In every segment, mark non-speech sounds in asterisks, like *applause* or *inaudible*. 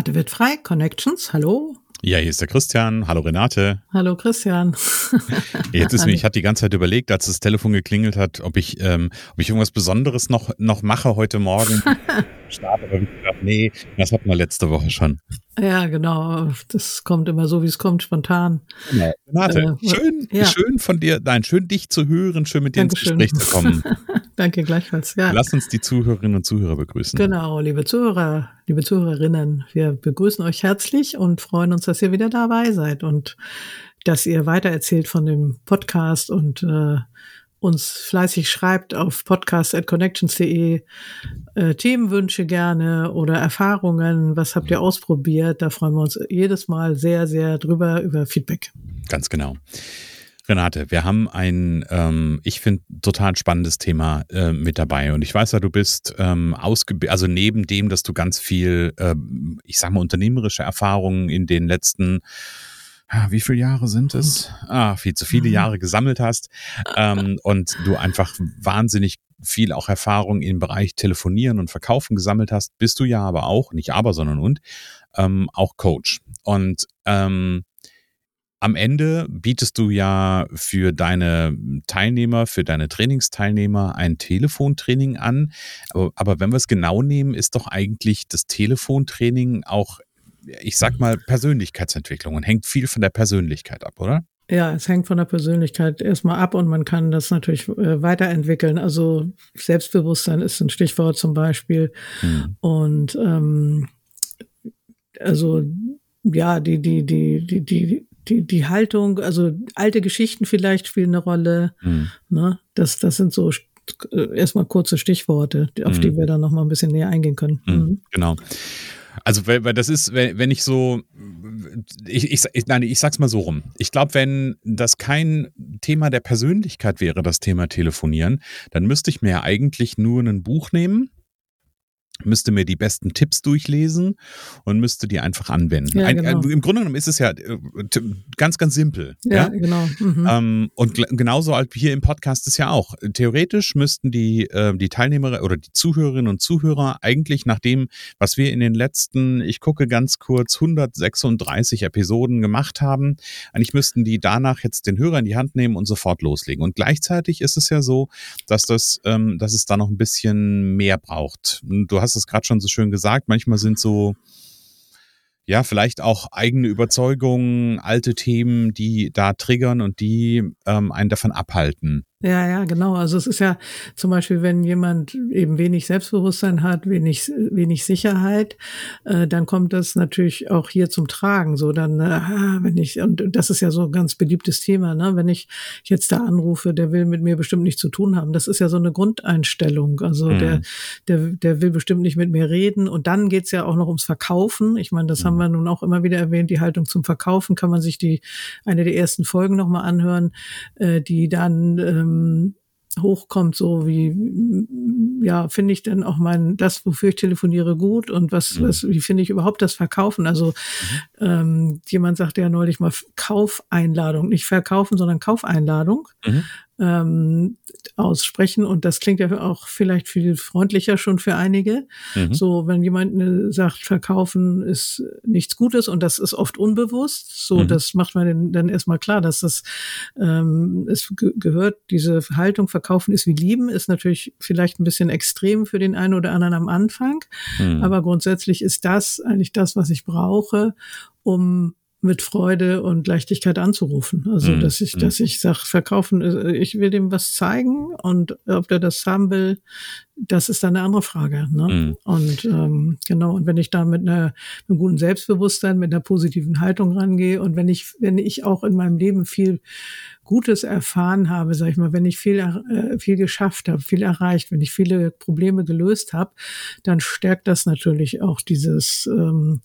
Renate wird frei, Connections, hallo. Ja, hier ist der Christian. Hallo Renate. Hallo Christian. *laughs* Jetzt ist mir, ich hatte die ganze Zeit überlegt, als das Telefon geklingelt hat, ob ich, ähm, ob ich irgendwas Besonderes noch, noch mache heute Morgen. Start, aber ich gedacht, nee, das hatten wir letzte Woche schon. Ja, genau. Das kommt immer so, wie es kommt, spontan. Genau. Renate, äh, schön, ja. schön von dir, nein, schön dich zu hören, schön mit dir Dankeschön. ins Gespräch zu kommen. *laughs* Danke gleichfalls. Ja. Lass uns die Zuhörerinnen und Zuhörer begrüßen. Genau, liebe Zuhörer, liebe Zuhörerinnen, wir begrüßen euch herzlich und freuen uns, dass ihr wieder dabei seid und dass ihr weitererzählt von dem Podcast und äh, uns fleißig schreibt auf podcast.connections.de äh, Themenwünsche gerne oder Erfahrungen, was habt ihr ausprobiert? Da freuen wir uns jedes Mal sehr, sehr drüber über Feedback. Ganz genau. Renate, wir haben ein, ähm, ich finde, total spannendes Thema äh, mit dabei. Und ich weiß ja, du bist ähm, ausgebildet, also neben dem, dass du ganz viel, äh, ich sag mal, unternehmerische Erfahrungen in den letzten wie viele Jahre sind es? Ah, viel zu viele mhm. Jahre gesammelt hast ähm, und du einfach wahnsinnig viel auch Erfahrung im Bereich Telefonieren und Verkaufen gesammelt hast, bist du ja aber auch, nicht aber, sondern und, ähm, auch Coach. Und ähm, am Ende bietest du ja für deine Teilnehmer, für deine Trainingsteilnehmer ein Telefontraining an. Aber, aber wenn wir es genau nehmen, ist doch eigentlich das Telefontraining auch, ich sag mal, Persönlichkeitsentwicklung und hängt viel von der Persönlichkeit ab, oder? Ja, es hängt von der Persönlichkeit erstmal ab und man kann das natürlich äh, weiterentwickeln. Also Selbstbewusstsein ist ein Stichwort zum Beispiel. Hm. Und ähm, also ja, die, die, die, die, die die, die Haltung, also alte Geschichten vielleicht spielen eine Rolle. Mhm. Ne? Das, das sind so äh, erstmal kurze Stichworte, auf mhm. die wir dann nochmal ein bisschen näher eingehen können. Mhm. mhm. Genau. Also, weil, weil das ist, wenn ich so, ich, ich, nein, ich sag's mal so rum. Ich glaube, wenn das kein Thema der Persönlichkeit wäre, das Thema Telefonieren, dann müsste ich mir eigentlich nur ein Buch nehmen müsste mir die besten Tipps durchlesen und müsste die einfach anwenden. Ja, genau. Im Grunde genommen ist es ja äh, ganz, ganz simpel. Ja, ja? genau. Mhm. Ähm, und genauso halt hier im Podcast ist ja auch. Theoretisch müssten die, äh, die Teilnehmer oder die Zuhörerinnen und Zuhörer eigentlich nach dem, was wir in den letzten, ich gucke ganz kurz, 136 Episoden gemacht haben, eigentlich müssten die danach jetzt den Hörer in die Hand nehmen und sofort loslegen. Und gleichzeitig ist es ja so, dass das, ähm, dass es da noch ein bisschen mehr braucht. Du hast hast es gerade schon so schön gesagt, manchmal sind so, ja, vielleicht auch eigene Überzeugungen, alte Themen, die da triggern und die ähm, einen davon abhalten, ja, ja, genau. Also es ist ja zum Beispiel, wenn jemand eben wenig Selbstbewusstsein hat, wenig, wenig Sicherheit, äh, dann kommt das natürlich auch hier zum Tragen. So dann, äh, wenn ich, und das ist ja so ein ganz beliebtes Thema, ne? wenn ich jetzt da anrufe, der will mit mir bestimmt nichts zu tun haben. Das ist ja so eine Grundeinstellung. Also mhm. der, der, der will bestimmt nicht mit mir reden. Und dann geht's ja auch noch ums Verkaufen. Ich meine, das mhm. haben wir nun auch immer wieder erwähnt, die Haltung zum Verkaufen. Kann man sich die eine der ersten Folgen nochmal anhören, äh, die dann ähm, ähm, hochkommt, so wie, ja, finde ich denn auch mein, das, wofür ich telefoniere, gut und was, mhm. was wie finde ich überhaupt das Verkaufen? Also mhm. ähm, jemand sagte ja neulich mal Kaufeinladung, nicht verkaufen, sondern Kaufeinladung. Mhm ähm, aussprechen. Und das klingt ja auch vielleicht viel freundlicher schon für einige. Mhm. So, wenn jemand ne, sagt, verkaufen ist nichts Gutes und das ist oft unbewusst, so, mhm. das macht man dann erstmal klar, dass das ähm, es gehört, diese Haltung, verkaufen ist wie lieben, ist natürlich vielleicht ein bisschen extrem für den einen oder anderen am Anfang. Mhm. Aber grundsätzlich ist das eigentlich das, was ich brauche, um mit Freude und Leichtigkeit anzurufen. Also, mm, dass ich, mm. dass ich sage, verkaufen, äh, ich will dem was zeigen und ob der das haben will, das ist dann eine andere Frage. Ne? Mm. Und ähm, genau, und wenn ich da mit, einer, mit einem guten Selbstbewusstsein, mit einer positiven Haltung rangehe und wenn ich, wenn ich auch in meinem Leben viel Gutes erfahren habe, sag ich mal, wenn ich viel, äh, viel geschafft habe, viel erreicht, wenn ich viele Probleme gelöst habe, dann stärkt das natürlich auch dieses ähm,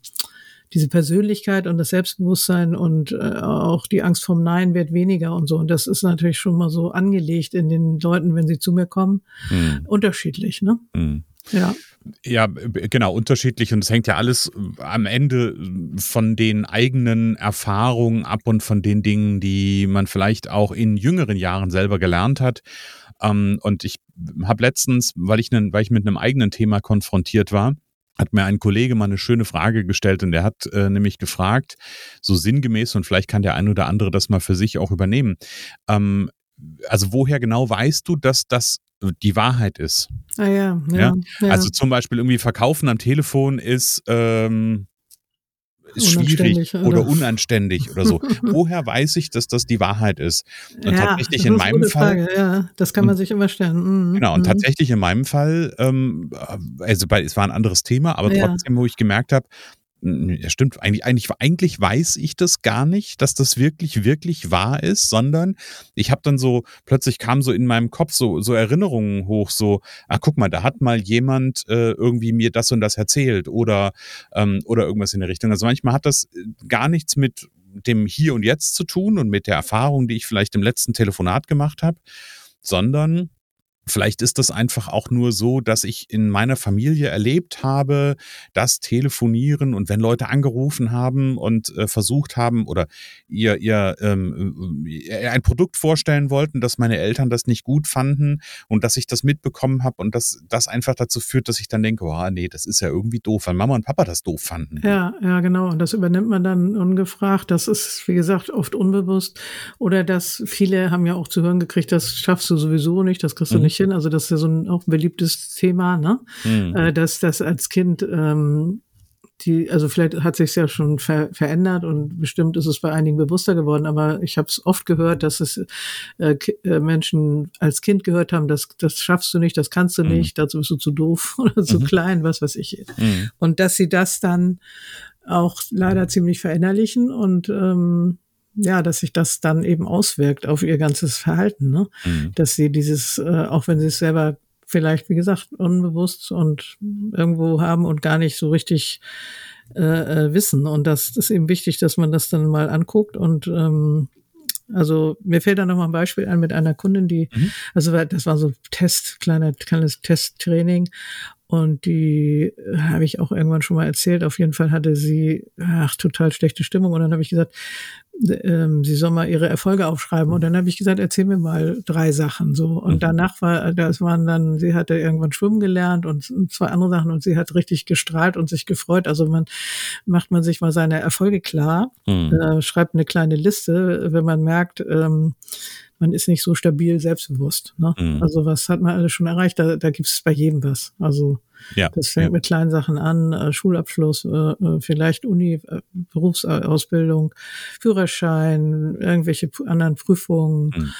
diese Persönlichkeit und das Selbstbewusstsein und äh, auch die Angst vom Nein wird weniger und so. Und das ist natürlich schon mal so angelegt in den Leuten, wenn sie zu mir kommen, hm. unterschiedlich. Ne? Hm. Ja. Ja, genau, unterschiedlich und es hängt ja alles am Ende von den eigenen Erfahrungen ab und von den Dingen, die man vielleicht auch in jüngeren Jahren selber gelernt hat. Ähm, und ich habe letztens, weil ich, weil ich mit einem eigenen Thema konfrontiert war, hat mir ein Kollege mal eine schöne Frage gestellt und der hat äh, nämlich gefragt, so sinngemäß, und vielleicht kann der ein oder andere das mal für sich auch übernehmen. Ähm, also woher genau weißt du, dass das die Wahrheit ist? Ah ja, ja, ja. Also zum Beispiel irgendwie Verkaufen am Telefon ist ähm, ist schwierig oder, oder, unanständig oder so. *laughs* Woher weiß ich, dass das die Wahrheit ist? Und ja, tatsächlich in meinem Fall. Frage, ja, das kann man sich immer stellen. Mhm. Genau, und mhm. tatsächlich in meinem Fall, ähm, also bei, es war ein anderes Thema, aber ja. trotzdem, wo ich gemerkt habe, ja, stimmt, eigentlich, eigentlich, eigentlich weiß ich das gar nicht, dass das wirklich, wirklich wahr ist, sondern ich habe dann so, plötzlich kam so in meinem Kopf so, so Erinnerungen hoch, so, ah, guck mal, da hat mal jemand äh, irgendwie mir das und das erzählt oder, ähm, oder irgendwas in der Richtung. Also manchmal hat das äh, gar nichts mit dem Hier und Jetzt zu tun und mit der Erfahrung, die ich vielleicht im letzten Telefonat gemacht habe, sondern Vielleicht ist das einfach auch nur so, dass ich in meiner Familie erlebt habe, dass Telefonieren und wenn Leute angerufen haben und äh, versucht haben oder ihr, ihr ähm, äh, ein Produkt vorstellen wollten, dass meine Eltern das nicht gut fanden und dass ich das mitbekommen habe und dass das einfach dazu führt, dass ich dann denke, oh nee, das ist ja irgendwie doof, weil Mama und Papa das doof fanden. Ja, ja, genau. Und das übernimmt man dann ungefragt. Das ist, wie gesagt, oft unbewusst. Oder dass viele haben ja auch zu hören gekriegt, das schaffst du sowieso nicht, das kriegst du mhm. nicht hin. Also das ist ja so ein auch ein beliebtes Thema, ne? Mhm. Äh, dass das als Kind ähm, die, also vielleicht hat sich ja schon ver verändert und bestimmt ist es bei einigen bewusster geworden, aber ich habe es oft gehört, dass es äh, äh, Menschen als Kind gehört haben, das, das schaffst du nicht, das kannst du mhm. nicht, dazu bist du zu doof *laughs* oder zu mhm. klein, was weiß ich. Mhm. Und dass sie das dann auch leider ziemlich verinnerlichen und ähm, ja, dass sich das dann eben auswirkt auf ihr ganzes Verhalten, ne? Mhm. Dass sie dieses, äh, auch wenn sie es selber vielleicht, wie gesagt, unbewusst und irgendwo haben und gar nicht so richtig äh, äh, wissen. Und das ist eben wichtig, dass man das dann mal anguckt und ähm, also mir fällt da noch mal ein Beispiel ein mit einer Kundin, die, mhm. also das war so Test, kleiner, kleines Testtraining und die äh, habe ich auch irgendwann schon mal erzählt. Auf jeden Fall hatte sie ach, total schlechte Stimmung. Und dann habe ich gesagt, sie soll mal ihre Erfolge aufschreiben. Und dann habe ich gesagt, erzähl mir mal drei Sachen. So. Und mhm. danach war, das waren dann, sie hatte irgendwann schwimmen gelernt und zwei andere Sachen und sie hat richtig gestrahlt und sich gefreut. Also man macht man sich mal seine Erfolge klar, mhm. äh, schreibt eine kleine Liste, wenn man merkt, ähm, man ist nicht so stabil selbstbewusst. Ne? Mhm. Also was hat man alles schon erreicht? Da, da gibt es bei jedem was. Also ja, das fängt ja. mit kleinen Sachen an, äh, Schulabschluss, äh, äh vielleicht Uni, Berufsausbildung, Führerschein, irgendwelche anderen Prüfungen, mhm.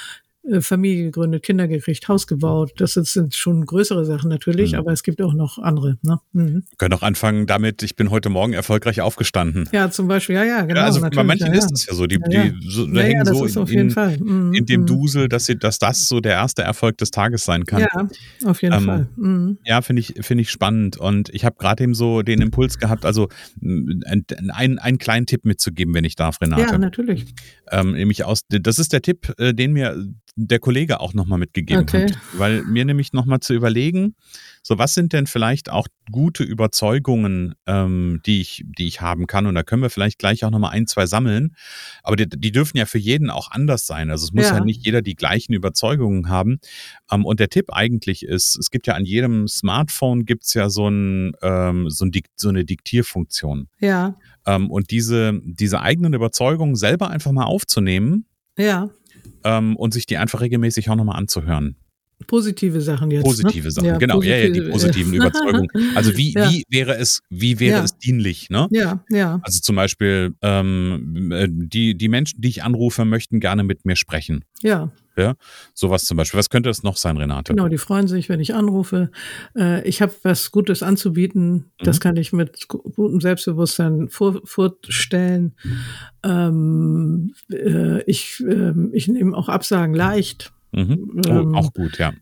Äh, Familie gegründet, Kinder gekriegt, Haus gebaut. Das sind schon größere Sachen natürlich, mhm. aber es gibt auch noch andere. Ne? Mhm. Können auch anfangen damit, ich bin heute Morgen erfolgreich aufgestanden. Ja, zum Beispiel, ja, ja, genau. Ja, also bei manchen ja, ist es ja so, die, die so, da hängen so in, in, in, dem mhm. Dusel, dass, sie, dass das so der erste Erfolg des Tages sein kann. Ja, auf jeden ähm, Fall. Mhm. Ja, finde ich, finde ich spannend. Und ich habe gerade eben so den Impuls gehabt, also einen, einen kleinen Tipp mitzugeben, wenn ich darf, Renate. Ja, natürlich. Ähm, nämlich aus, das ist der Tipp, äh, den mir der Kollege auch nochmal mitgegeben okay. hat. Weil mir nämlich nochmal zu überlegen, so was sind denn vielleicht auch gute Überzeugungen, ähm, die, ich, die ich haben kann. Und da können wir vielleicht gleich auch nochmal ein, zwei sammeln. Aber die, die dürfen ja für jeden auch anders sein. Also es muss ja, ja nicht jeder die gleichen Überzeugungen haben. Ähm, und der Tipp eigentlich ist, es gibt ja an jedem Smartphone gibt's ja so, ein, ähm, so, ein so eine Diktierfunktion. Ja. Ähm, und diese, diese eigenen Überzeugungen selber einfach mal aufzunehmen. Ja ähm, und sich die einfach regelmäßig auch nochmal anzuhören. Positive Sachen jetzt. Positive ne? Sachen, ja, genau, positive, ja, ja, die positiven *laughs* Überzeugungen. Also wie, ja. wie wäre es, wie wäre es dienlich, ne? Ja, ja, Also zum Beispiel, ähm, äh, die, die Menschen, die ich anrufe, möchten gerne mit mir sprechen. ja. Ja, sowas zum Beispiel. Was könnte das noch sein, Renate? Genau, die freuen sich, wenn ich anrufe. Äh, ich habe was Gutes anzubieten. Das Mhm. kann ich mit gu- gutem Selbstbewusstsein vor, vorstellen. Ähm, äh, ich ähm, ich nehme auch Absagen leicht. Mhm. Oh, Ähm, auch gut, ja.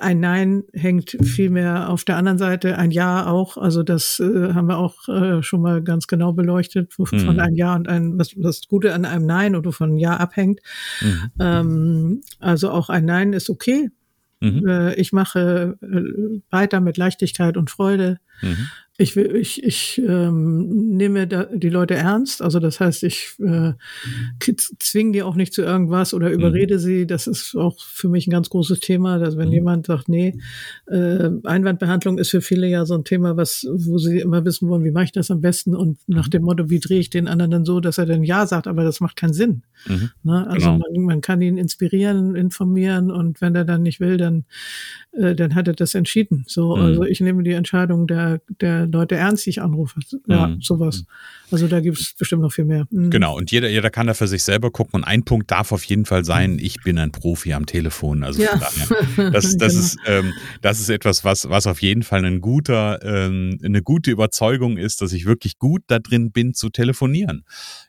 Ein Nein hängt viel mehr auf der anderen Seite, ein Ja auch. Also das äh, haben wir auch äh, schon mal ganz genau beleuchtet, wovon Mhm. ein Ja und ein was das Gute an einem Nein oder von Ja abhängt. Mhm. Ähm, also auch ein Nein ist okay. Mhm. Äh, ich mache äh, weiter mit Leichtigkeit und Freude. Mhm. Ich, ich, ich ähm, nehme da die Leute ernst. Also das heißt, ich äh, k- zwinge die auch nicht zu irgendwas oder überrede sie. Das ist auch für mich ein ganz großes Thema, dass wenn Mhm. jemand sagt, nee, äh, Einwandbehandlung ist für viele ja so ein Thema, was, wo sie immer wissen wollen, wie mache ich das am besten und nach dem Motto, wie drehe ich den anderen dann so, dass er dann Ja sagt, aber das macht keinen Sinn. Mhm. Ne? Also Genau. man, man kann ihn inspirieren, informieren und wenn er dann nicht will, dann, äh, dann hat er das entschieden. So, Mhm. also ich nehme die Entscheidung der, der Leute ernst, die ich anrufe. Ja, Mhm. sowas. Also da gibt es bestimmt noch viel mehr. Mhm. Genau, und jeder, jeder kann da für sich selber gucken. Und ein Punkt darf auf jeden Fall sein, ich bin ein Profi am Telefon. Also Ja. daher, das, *laughs* das, Genau. ist, ähm, das ist etwas, was, was auf jeden Fall ein guter, ähm, eine gute Überzeugung ist, dass ich wirklich gut da drin bin zu telefonieren.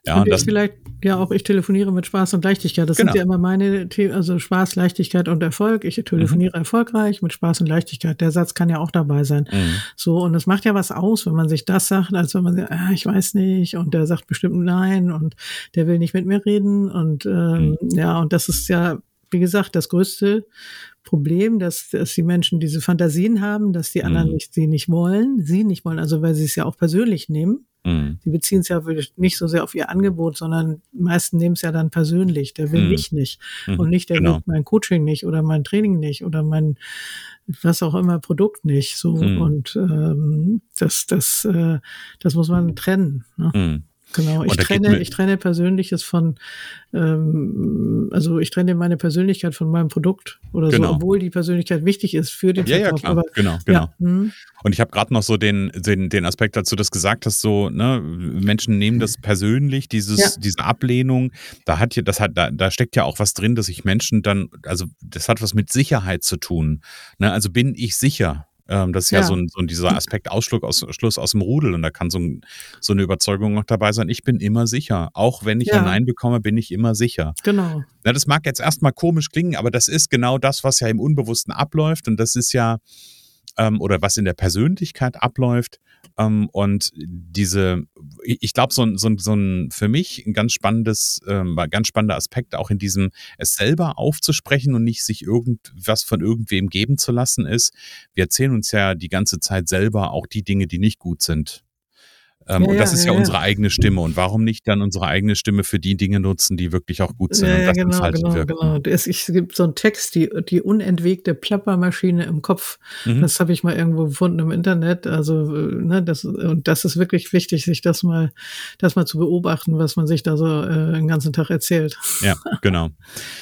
Ja, und das, vielleicht, ja, auch ich telefoniere mit Spaß und Leichtigkeit. Das Genau. sind ja immer meine Themen, also Spaß, Leichtigkeit und Erfolg. Ich telefoniere erfolgreich mit Spaß und Leichtigkeit. Der Satz kann ja auch dabei sein. Mhm. So, und es macht ja was aus, wenn man sich das sagt, als wenn man sagt, ah, ich weiß nicht, und der sagt bestimmt nein und der will nicht mit mir reden. Und ähm, ja, und das ist ja, wie gesagt, das größte Problem, dass, dass die Menschen diese Fantasien haben, dass die anderen Mhm. nicht, sie nicht wollen, sie nicht wollen, also weil sie es ja auch persönlich nehmen. Mhm. Die beziehen es ja nicht so sehr auf ihr Angebot, sondern die meisten nehmen es ja dann persönlich. Der will Mhm. mich nicht Mhm. und nicht, der Genau. will mein Coaching nicht oder mein Training nicht oder mein was auch immer Produkt nicht. So Mhm. und ähm, das, das, äh, das muss man trennen. Ne? Genau. Ich trenne, ich trenne Persönliches von, ähm, also ich trenne meine Persönlichkeit von meinem Produkt oder Genau. so, obwohl die Persönlichkeit wichtig ist für den Ja, ja, Verkauf. klar. Aber genau, genau. ja, hm, Und ich habe gerade noch so den, den, den Aspekt dazu, dass du gesagt hast, so, ne, Menschen nehmen das persönlich, dieses, Ja. diese Ablehnung, da hat ja, das hat, da, da steckt ja auch was drin, dass sich Menschen dann, also das hat was mit Sicherheit zu tun. Ne? Also bin ich sicher. Ähm, das ist ja, Ja. so, ein, so ein, dieser Aspekt Ausschluss aus, Schluss aus dem Rudel und da kann so, ein, so eine Überzeugung noch dabei sein, ich bin immer sicher. Auch wenn ich Ja. ein Nein bekomme, bin ich immer sicher. genau. Na, das mag jetzt erstmal komisch klingen, aber das ist genau das, was ja im Unbewussten abläuft. Und das ist ja, ähm, oder was in der Persönlichkeit abläuft. Ähm, und diese, ich, glaube, so so, so ein für mich ein ganz spannendes, ähm, ganz spannender Aspekt auch in diesem, es selber aufzusprechen und nicht sich irgendwas von irgendwem geben zu lassen, ist, wir erzählen uns ja die ganze Zeit selber auch die Dinge, die nicht gut sind. Ähm, Ja, und das ja, ist ja, ja, unsere eigene Stimme. Und warum nicht dann unsere eigene Stimme für die Dinge nutzen, die wirklich auch gut sind Ja, und ja, das genau, entfalten genau, wirken? genau. Es, gibt so einen Text, die, die unentwegte Plappermaschine im Kopf. Mhm. Das habe ich mal irgendwo gefunden im Internet. Also, äh, ne, das, und das ist wirklich wichtig, sich das mal, das mal zu beobachten, was man sich da so äh, den ganzen Tag erzählt. Ja, genau. *laughs*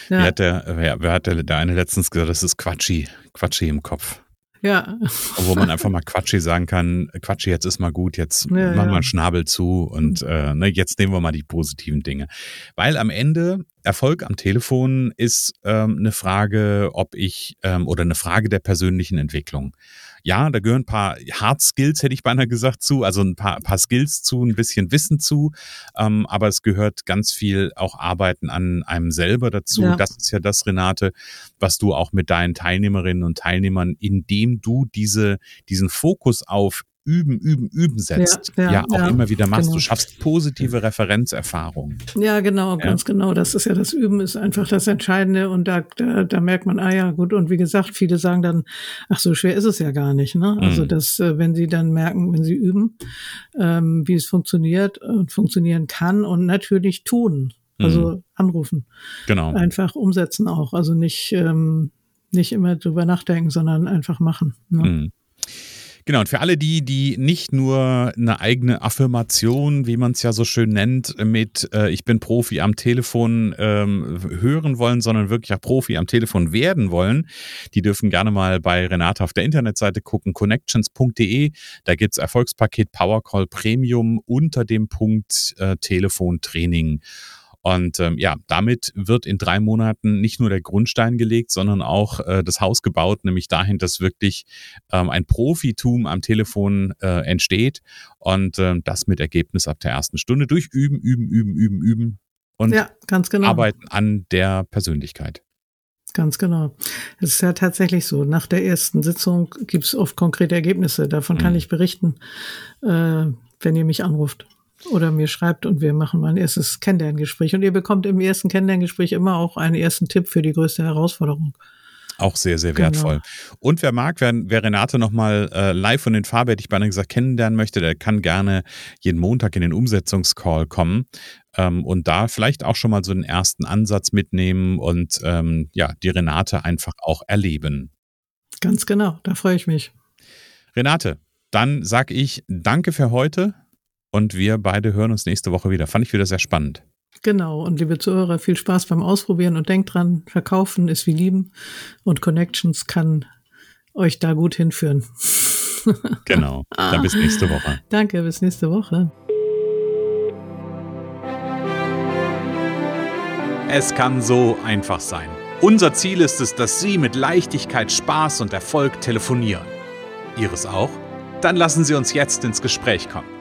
Ja, hat der, wer, wer hat der, der eine letztens gesagt, das ist Quatschi, Quatschi im Kopf. Ja, Wo man einfach mal Quatschi sagen kann, Quatschi, jetzt ist mal gut, jetzt Ja, mach ja. Mhm. mal einen Schnabel zu und äh, ne, jetzt nehmen wir mal die positiven Dinge. Weil am Ende Erfolg am Telefon ist ähm, eine Frage, ob ich ähm, oder eine Frage der persönlichen Entwicklung. Ja, da gehören ein paar Hard Skills, hätte ich beinahe gesagt, zu, also ein paar, paar Skills zu, ein bisschen Wissen zu, ähm, aber es gehört ganz viel auch Arbeiten an einem selber dazu. Ja. Das ist ja das, Renate, was du auch mit deinen Teilnehmerinnen und Teilnehmern, indem du diese, diesen Fokus auf Üben, Üben, Üben setzt, ja, Ja, ja, auch ja, immer wieder machst. genau. Du schaffst positive Referenzerfahrungen. ja, genau, ganz genau. Das ist ja das Üben ist einfach das Entscheidende und da, da, da merkt man, ah ja, gut. Und wie gesagt, viele sagen dann, ach so schwer ist es ja gar nicht. Ne? Also Mhm. dass, äh, wenn sie dann merken, wenn sie üben, ähm, wie es funktioniert und funktionieren kann und natürlich tun. Also anrufen. Genau. einfach umsetzen auch. Also nicht, ähm, nicht immer drüber nachdenken, sondern einfach machen. Ne? Mhm. Genau, und für alle die, die nicht nur eine eigene Affirmation, wie man es ja so schön nennt, mit äh, Ich bin Profi am Telefon ähm, hören wollen, sondern wirklich auch Profi am Telefon werden wollen, die dürfen gerne mal bei Renate auf der Internetseite gucken, connections.de. Da gibt es Erfolgspaket Powercall Premium unter dem Punkt äh, Telefontraining. Und ähm, ja, damit wird in drei Monaten nicht nur der Grundstein gelegt, sondern auch äh, das Haus gebaut, nämlich dahin, dass wirklich ähm, ein Profitum am Telefon äh, entsteht und äh, das mit Ergebnis ab der ersten Stunde durch Üben, Üben, Üben, Üben, Üben und ja, ganz genau. Arbeiten an der Persönlichkeit. Ganz genau. Es ist ja tatsächlich so. Nach der ersten Sitzung gibt es oft konkrete Ergebnisse. Davon kann mhm. ich berichten, äh, wenn ihr mich anruft oder mir schreibt und wir machen mal ein erstes Kennenlerngespräch. Und ihr bekommt im ersten Kennenlerngespräch immer auch einen ersten Tipp für die größte Herausforderung. Auch sehr, sehr wertvoll. Genau. Und wer mag, wer, wer Renate nochmal äh, live von den beinahe gesagt, kennenlernen möchte, der kann gerne jeden Montag in den Umsetzungscall kommen ähm, und da vielleicht auch schon mal so einen ersten Ansatz mitnehmen und ähm, ja, die Renate einfach auch erleben. Ganz genau, da freue ich mich. Renate, dann sage ich danke für heute und wir beide hören uns nächste Woche wieder. Fand ich wieder sehr spannend. Genau. Und liebe Zuhörer, viel Spaß beim Ausprobieren und denkt dran, verkaufen ist wie lieben und Connections kann euch da gut hinführen. *laughs* genau. Dann bis nächste Woche. Danke, bis nächste Woche. Es kann so einfach sein. Unser Ziel ist es, dass Sie mit Leichtigkeit, Spaß und Erfolg telefonieren. Ihres auch? Dann lassen Sie uns jetzt ins Gespräch kommen.